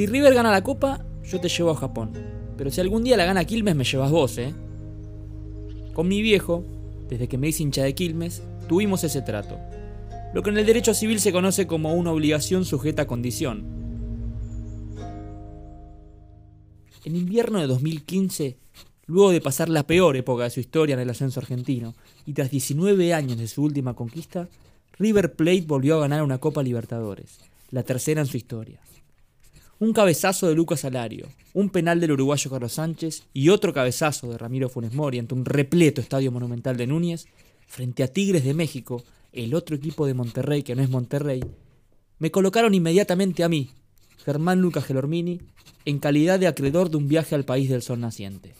Si River gana la copa, yo te llevo a Japón. Pero si algún día la gana Quilmes, me llevas vos, ¿eh? Con mi viejo, desde que me hice hincha de Quilmes, tuvimos ese trato. Lo que en el derecho civil se conoce como una obligación sujeta a condición. En invierno de 2015, luego de pasar la peor época de su historia en el ascenso argentino, y tras 19 años de su última conquista, River Plate volvió a ganar una Copa Libertadores, la tercera en su historia. Un cabezazo de Lucas Alario, un penal del uruguayo Carlos Sánchez y otro cabezazo de Ramiro Funes Mori ante un repleto estadio monumental de Núñez, frente a Tigres de México, el otro equipo de Monterrey que no es Monterrey, me colocaron inmediatamente a mí, Germán Lucas Gelormini, en calidad de acreedor de un viaje al país del sol naciente.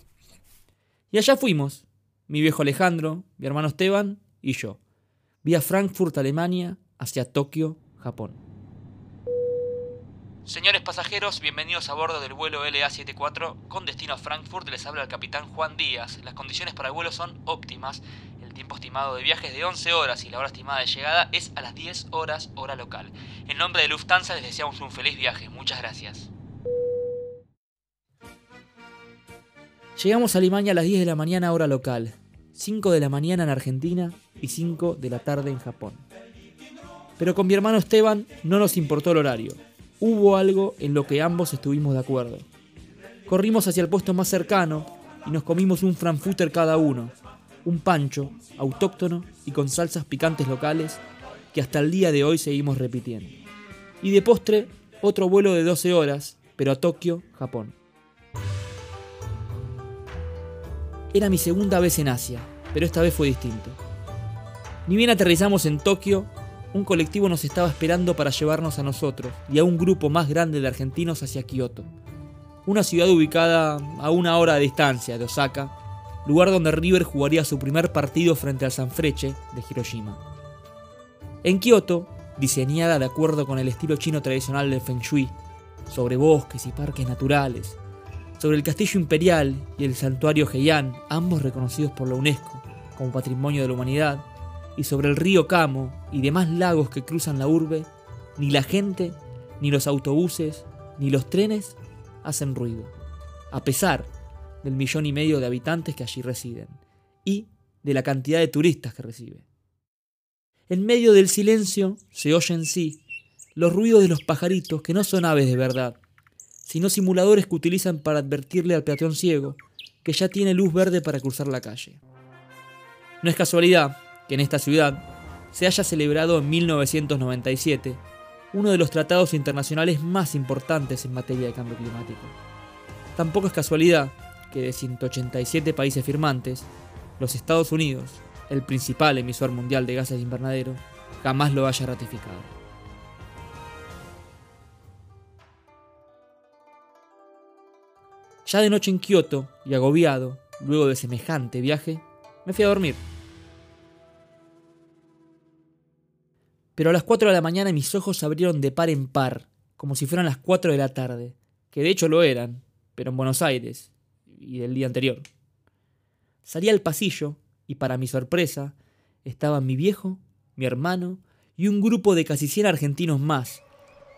Y allá fuimos, mi viejo Alejandro, mi hermano Esteban y yo, vía Frankfurt, Alemania, hacia Tokio, Japón. Señores pasajeros, bienvenidos a bordo del vuelo LA74 con destino a Frankfurt. Les habla el capitán Juan Díaz. Las condiciones para el vuelo son óptimas. El tiempo estimado de viaje es de 11 horas y la hora estimada de llegada es a las 10 horas hora local. En nombre de Lufthansa les deseamos un feliz viaje. Muchas gracias. Llegamos a Alemania a las 10 de la mañana hora local, 5 de la mañana en Argentina y 5 de la tarde en Japón. Pero con mi hermano Esteban no nos importó el horario. Hubo algo en lo que ambos estuvimos de acuerdo. Corrimos hacia el puesto más cercano y nos comimos un frankfurter cada uno, un pancho, autóctono y con salsas picantes locales que hasta el día de hoy seguimos repitiendo. Y de postre, otro vuelo de 12 horas, pero a Tokio, Japón. Era mi segunda vez en Asia, pero esta vez fue distinto. Ni bien aterrizamos en Tokio, un colectivo nos estaba esperando para llevarnos a nosotros y a un grupo más grande de argentinos hacia Kioto, una ciudad ubicada a una hora de distancia de Osaka, lugar donde River jugaría su primer partido frente al Sanfrecce de Hiroshima. En Kioto, diseñada de acuerdo con el estilo chino tradicional del Feng Shui, sobre bosques y parques naturales, sobre el castillo imperial y el santuario Heian, ambos reconocidos por la UNESCO como Patrimonio de la Humanidad, y sobre el río Kamo y demás lagos que cruzan la urbe, ni la gente, ni los autobuses, ni los trenes hacen ruido, a pesar del millón y medio de habitantes que allí residen, y de la cantidad de turistas que recibe. En medio del silencio se oyen sí los ruidos de los pajaritos que no son aves de verdad, sino simuladores que utilizan para advertirle al peatón ciego que ya tiene luz verde para cruzar la calle. No es casualidad que en esta ciudad se haya celebrado en 1997 uno de los tratados internacionales más importantes en materia de cambio climático. Tampoco es casualidad que de 187 países firmantes, los Estados Unidos, el principal emisor mundial de gases de invernadero, jamás lo haya ratificado. Ya de noche en Kioto y agobiado, luego de semejante viaje, me fui a dormir. Pero a las 4 de la mañana mis ojos se abrieron de par en par, como si fueran las 4 de la tarde, que de hecho lo eran, pero en Buenos Aires, y del día anterior. Salí al pasillo y para mi sorpresa estaban mi viejo, mi hermano y un grupo de casi 100 argentinos más,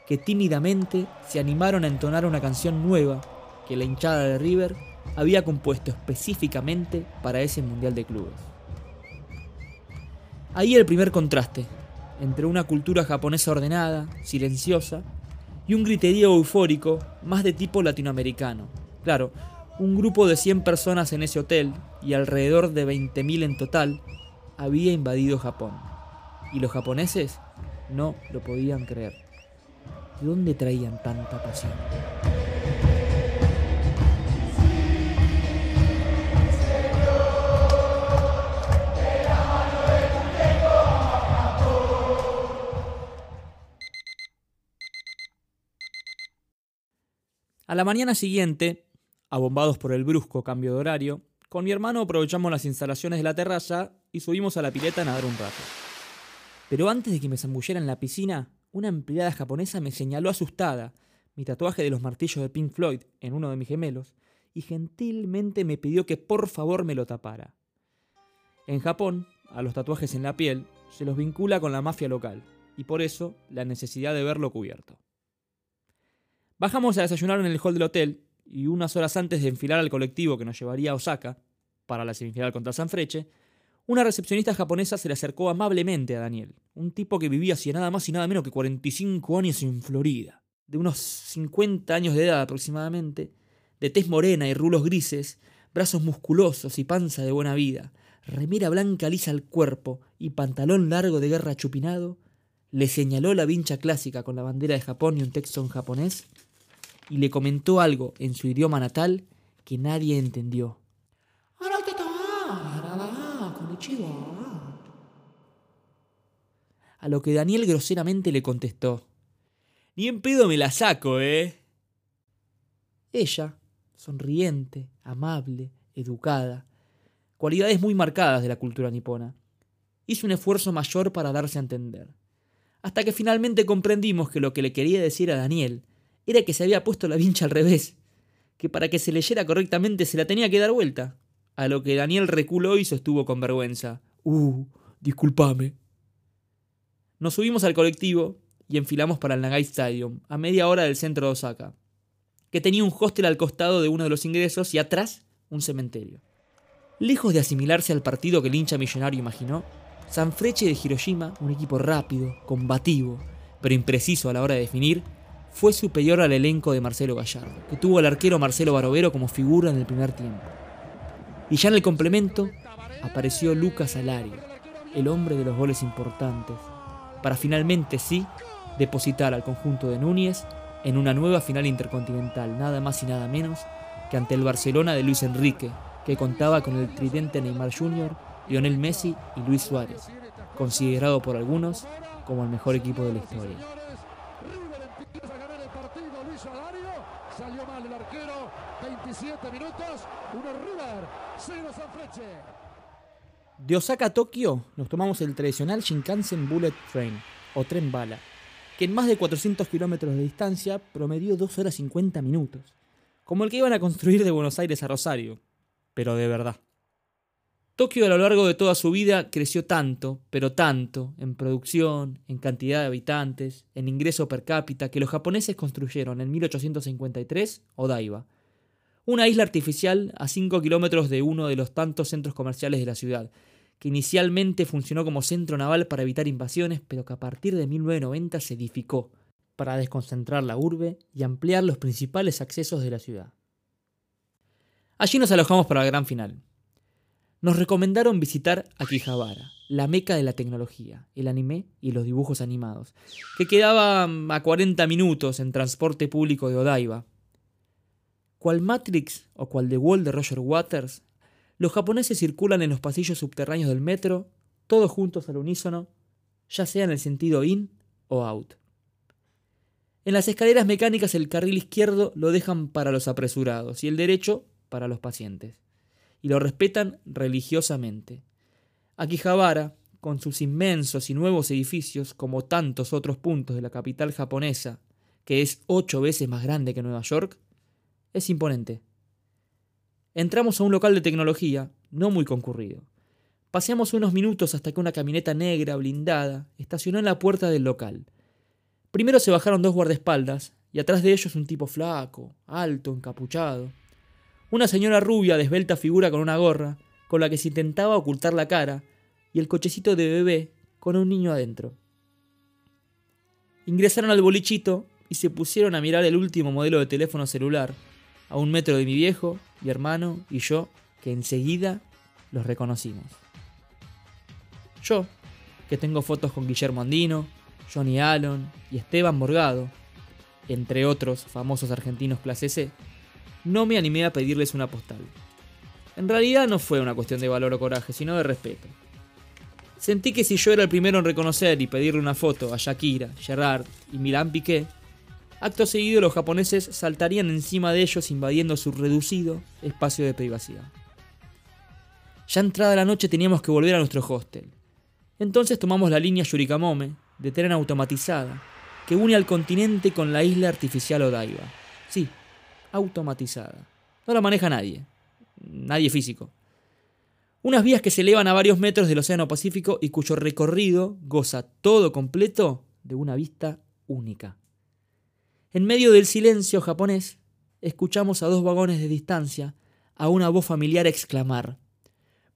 que tímidamente se animaron a entonar una canción nueva que la hinchada de River había compuesto específicamente para ese Mundial de Clubes. Ahí el primer contraste entre una cultura japonesa ordenada, silenciosa, y un griterío eufórico más de tipo latinoamericano. Claro, un grupo de 100 personas en ese hotel y alrededor de 20.000 en total había invadido Japón. Y los japoneses no lo podían creer. ¿De dónde traían tanta pasión? A la mañana siguiente, abombados por el brusco cambio de horario, con mi hermano aprovechamos las instalaciones de la terraza y subimos a la pileta a nadar un rato. Pero antes de que me zambulliera en la piscina, una empleada japonesa me señaló asustada mi tatuaje de los martillos de Pink Floyd en uno de mis gemelos y gentilmente me pidió que por favor me lo tapara. En Japón, a los tatuajes en la piel se los vincula con la mafia local y por eso la necesidad de verlo cubierto. Bajamos a desayunar en el hall del hotel y unas horas antes de enfilar al colectivo que nos llevaría a Osaka para la semifinal contra Sanfrecce, una recepcionista japonesa se le acercó amablemente a Daniel, un tipo que vivía hacía nada más y nada menos que 45 años en Florida, de unos 50 años de edad aproximadamente, de tez morena y rulos grises, brazos musculosos y panza de buena vida, remera blanca lisa al cuerpo y pantalón largo de guerra chupinado, le señaló la vincha clásica con la bandera de Japón y un texto en japonés, y le comentó algo en su idioma natal que nadie entendió. A lo que Daniel groseramente le contestó. Ni en pedo me la saco, ¿eh? Ella, sonriente, amable, educada, cualidades muy marcadas de la cultura nipona, hizo un esfuerzo mayor para darse a entender. Hasta que finalmente comprendimos que lo que le quería decir a Daniel era que se había puesto la vincha al revés, que para que se leyera correctamente se la tenía que dar vuelta. A lo que Daniel reculó y sostuvo con vergüenza. Uh, discúlpame. Nos subimos al colectivo y enfilamos para el Nagai Stadium, a media hora del centro de Osaka, que tenía un hostel al costado de uno de los ingresos y atrás un cementerio. Lejos de asimilarse al partido que el hincha millonario imaginó, Sanfrecce de Hiroshima, un equipo rápido, combativo, pero impreciso a la hora de definir, fue superior al elenco de Marcelo Gallardo, que tuvo al arquero Marcelo Barovero como figura en el primer tiempo. Y ya en el complemento apareció Lucas Alario, el hombre de los goles importantes, para finalmente sí depositar al conjunto de Núñez en una nueva final intercontinental, nada más y nada menos que ante el Barcelona de Luis Enrique, que contaba con el tridente Neymar Jr., Lionel Messi y Luis Suárez, considerado por algunos como el mejor equipo de la historia. De Osaka a Tokio nos tomamos el tradicional Shinkansen Bullet Train, o tren bala, que en más de 400 kilómetros de distancia promedió 2 horas 50 minutos, como el que iban a construir de Buenos Aires a Rosario, pero de verdad. Tokio a lo largo de toda su vida creció tanto, pero tanto, en producción, en cantidad de habitantes, en ingreso per cápita, que los japoneses construyeron en 1853 Odaiba, una isla artificial a 5 kilómetros de uno de los tantos centros comerciales de la ciudad, que inicialmente funcionó como centro naval para evitar invasiones, pero que a partir de 1990 se edificó para desconcentrar la urbe y ampliar los principales accesos de la ciudad. Allí nos alojamos para la gran final. Nos recomendaron visitar Akihabara, la meca de la tecnología, el anime y los dibujos animados, que quedaba a 40 minutos en transporte público de Odaiba. Cual Matrix o cual The Wall de Roger Waters, los japoneses circulan en los pasillos subterráneos del metro, todos juntos al unísono, ya sea en el sentido in o out. En las escaleras mecánicas el carril izquierdo lo dejan para los apresurados y el derecho para los pacientes, y lo respetan religiosamente. Akihabara, con sus inmensos y nuevos edificios, como tantos otros puntos de la capital japonesa, que es ocho veces más grande que Nueva York, es imponente. Entramos a un local de tecnología, no muy concurrido. Paseamos unos minutos hasta que una camioneta negra blindada estacionó en la puerta del local. Primero se bajaron dos guardaespaldas, y atrás de ellos un tipo flaco, alto, encapuchado. Una señora rubia de esbelta figura con una gorra, con la que se intentaba ocultar la cara, y el cochecito de bebé con un niño adentro. Ingresaron al bolichito y se pusieron a mirar el último modelo de teléfono celular, a un metro de mi viejo, mi hermano y yo, que enseguida los reconocimos. Yo, que tengo fotos con Guillermo Andino, Johnny Allen y Esteban Morgado, entre otros famosos argentinos clase C, no me animé a pedirles una postal. En realidad no fue una cuestión de valor o coraje, sino de respeto. Sentí que si yo era el primero en reconocer y pedirle una foto a Shakira, Gerard y Milan Piqué, acto seguido los japoneses saltarían encima de ellos invadiendo su reducido espacio de privacidad. Ya entrada la noche teníamos que volver a nuestro hostel. Entonces tomamos la línea Yurikamome, de tren automatizada, que une al continente con la isla artificial Odaiba. Sí, automatizada. No la maneja nadie, nadie físico. Unas vías que se elevan a varios metros del Océano Pacífico y cuyo recorrido goza todo completo de una vista única. En medio del silencio japonés, escuchamos a dos vagones de distancia a una voz familiar exclamar: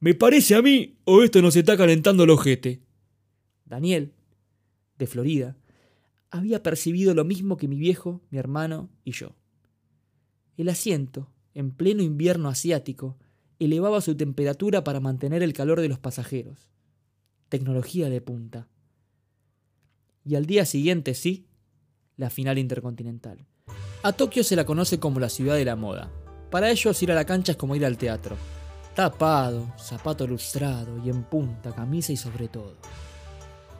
Me parece a mí, o esto nos está calentando el ojete. Daniel, de Florida, había percibido lo mismo que mi viejo, mi hermano y yo. El asiento, en pleno invierno asiático, elevaba su temperatura para mantener el calor de los pasajeros. Tecnología de punta. Y al día siguiente, sí, la final intercontinental. A Tokio se la conoce como la ciudad de la moda. Para ellos ir a la cancha es como ir al teatro. Tapado, zapato lustrado y en punta, camisa y sobre todo.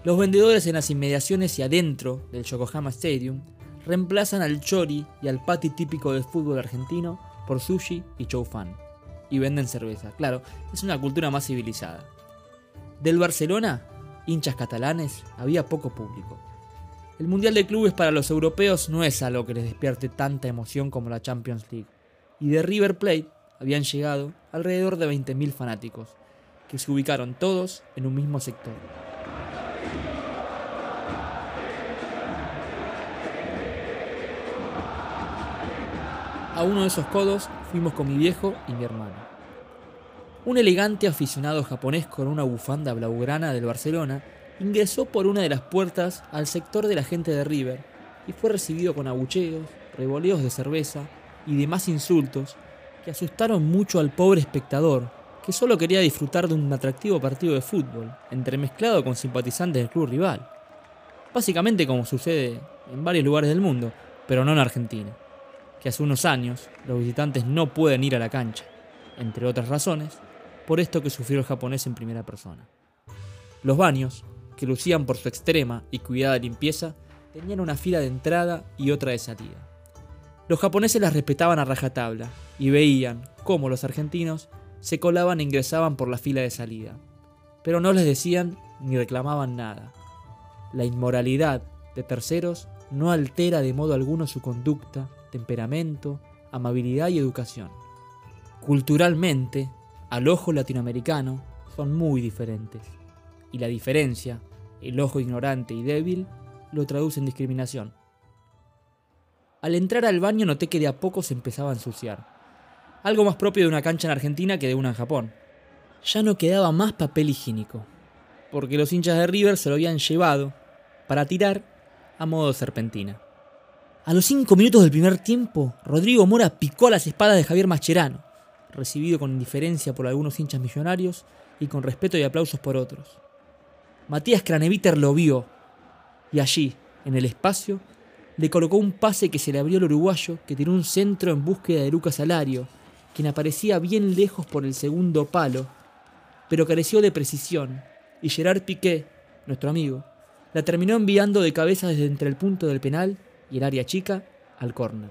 Los vendedores en las inmediaciones y adentro del Yokohama Stadium reemplazan al chori y al pati típico del fútbol argentino por sushi y chow fan. Y venden cerveza. Claro, es una cultura más civilizada. Del Barcelona, hinchas catalanes, había poco público. El Mundial de Clubes para los europeos no es algo que les despierte tanta emoción como la Champions League. Y de River Plate habían llegado alrededor de 20.000 fanáticos, que se ubicaron todos en un mismo sector. A uno de esos codos fuimos con mi viejo y mi hermano. Un elegante aficionado japonés con una bufanda blaugrana del Barcelona ingresó por una de las puertas al sector de la gente de River y fue recibido con abucheos, revoleos de cerveza y demás insultos que asustaron mucho al pobre espectador, que solo quería disfrutar de un atractivo partido de fútbol, entremezclado con simpatizantes del club rival. Básicamente como sucede en varios lugares del mundo, pero no en Argentina, que hace unos años los visitantes no pueden ir a la cancha, entre otras razones, por esto que sufrió el japonés en primera persona. Los baños, que lucían por su extrema y cuidada limpieza, tenían una fila de entrada y otra de salida. Los japoneses las respetaban a rajatabla y veían cómo los argentinos se colaban e ingresaban por la fila de salida, pero no les decían ni reclamaban nada. La inmoralidad de terceros no altera de modo alguno su conducta, temperamento, amabilidad y educación. Culturalmente, al ojo latinoamericano, son muy diferentes y la diferencia, el ojo ignorante y débil, lo traduce en discriminación. Al entrar al baño noté que de a poco se empezaba a ensuciar. Algo más propio de una cancha en Argentina que de una en Japón. Ya no quedaba más papel higiénico, porque los hinchas de River se lo habían llevado para tirar a modo serpentina. A los cinco minutos del primer tiempo, Rodrigo Mora picó las espadas de Javier Mascherano, recibido con indiferencia por algunos hinchas millonarios y con respeto y aplausos por otros. Matías Craneviter lo vio y allí, en el espacio, le colocó un pase que se le abrió al uruguayo que tiró un centro en búsqueda de Lucas Alario, quien aparecía bien lejos por el segundo palo, pero careció de precisión, y Gerard Piqué, nuestro amigo, la terminó enviando de cabeza desde entre el punto del penal y el área chica al córner.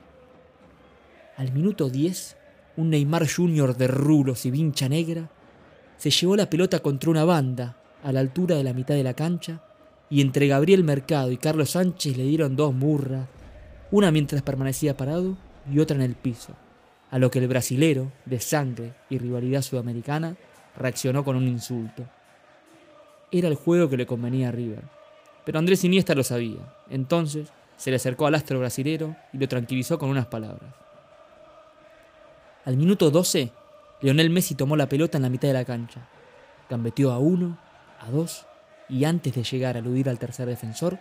Al minuto 10, un Neymar Jr. de rulos y vincha negra se llevó la pelota contra una banda a la altura de la mitad de la cancha y entre Gabriel Mercado y Carlos Sánchez le dieron dos murras, una mientras permanecía parado y otra en el piso, a lo que el brasilero, de sangre y rivalidad sudamericana, reaccionó con un insulto. Era el juego que le convenía a River, pero Andrés Iniesta lo sabía, entonces se le acercó al astro brasilero y lo tranquilizó con unas palabras. Al minuto 12, Leonel Messi tomó la pelota en la mitad de la cancha, gambeteó a uno a dos y antes de llegar a aludir al tercer defensor,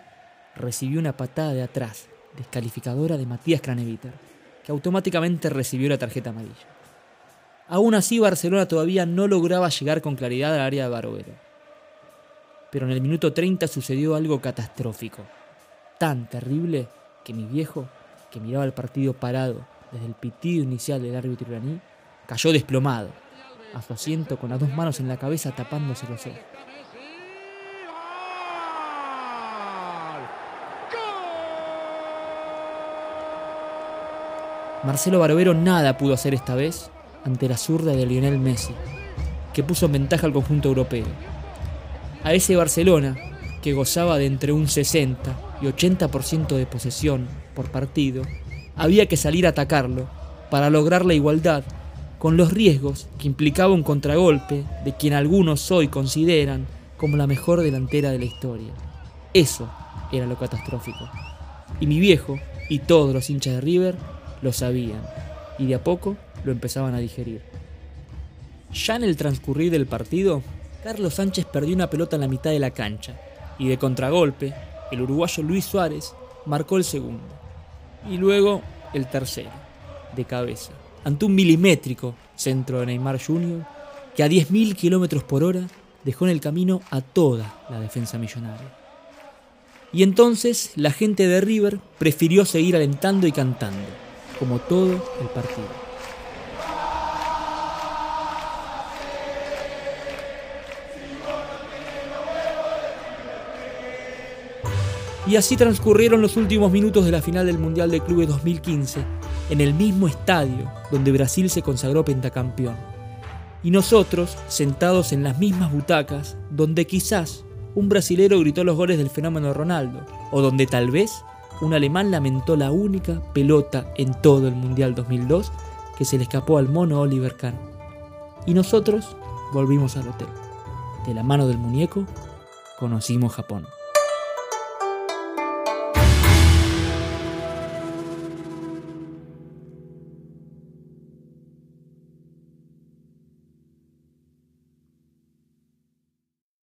recibió una patada de atrás, descalificadora de Matías Craneviter, que automáticamente recibió la tarjeta amarilla. Aún así, Barcelona todavía no lograba llegar con claridad al área de Barovero. Pero en el minuto 30 sucedió algo catastrófico, tan terrible que mi viejo, que miraba el partido parado desde el pitido inicial del árbitro iraní, cayó desplomado, a su asiento con las dos manos en la cabeza tapándose los ojos. Marcelo Barovero nada pudo hacer esta vez ante la zurda de Lionel Messi, que puso en ventaja al conjunto europeo. A ese Barcelona, que gozaba de entre un 60 y 80% de posesión por partido, había que salir a atacarlo para lograr la igualdad con los riesgos que implicaba un contragolpe de quien algunos hoy consideran como la mejor delantera de la historia. Eso era lo catastrófico. Y mi viejo, Y todos los hinchas de River lo sabían y de a poco lo empezaban a digerir. Ya en el transcurrir del partido, Carlos Sánchez perdió una pelota en la mitad de la cancha y de contragolpe, el uruguayo Luis Suárez marcó el segundo y luego el tercero, de cabeza, ante un milimétrico centro de Neymar Jr. que a 10.000 kilómetros por hora dejó en el camino a toda la defensa millonaria. Y entonces la gente de River prefirió seguir alentando y cantando, como todo el partido. Y así transcurrieron los últimos minutos de la final del Mundial de Clubes 2015, en el mismo estadio donde Brasil se consagró pentacampeón. Y nosotros, sentados en las mismas butacas, donde quizás un brasilero gritó los goles del fenómeno Ronaldo, o donde tal vez un alemán lamentó la única pelota en todo el Mundial 2002 que se le escapó al mono Oliver Kahn. Y nosotros volvimos al hotel. De la mano del muñeco, conocimos Japón.